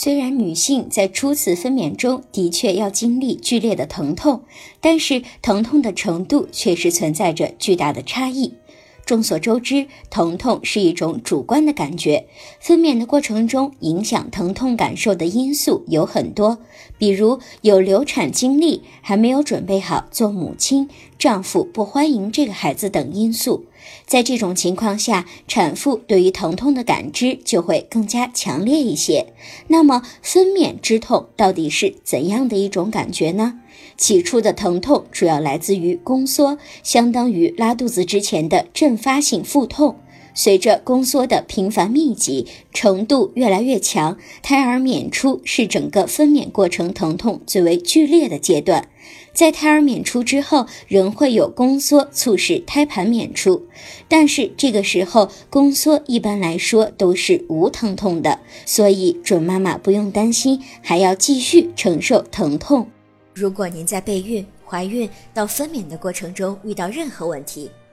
虽然女性在初次分娩中的确要经历剧烈的疼痛，但是疼痛的程度却是存在着巨大的差异。众所周知，疼痛是一种主观的感觉。分娩的过程中，影响疼痛感受的因素有很多，比如有流产经历、还没有准备好做母亲、丈夫不欢迎这个孩子等因素。在这种情况下，产妇对于疼痛的感知就会更加强烈一些。那么，分娩之痛到底是怎样的一种感觉呢？起初的疼痛主要来自于宫缩，相当于拉肚子之前的阵发性腹痛。随着宫缩的频繁密集程度越来越强，胎儿娩出是整个分娩过程疼痛最为剧烈的阶段。在胎儿娩出之后，仍会有宫缩促使胎盘娩出，但是这个时候宫缩一般来说都是无疼痛的，所以准妈妈不用担心，还要继续承受疼痛。如果您在备孕、怀孕到分娩的过程中遇到任何问题，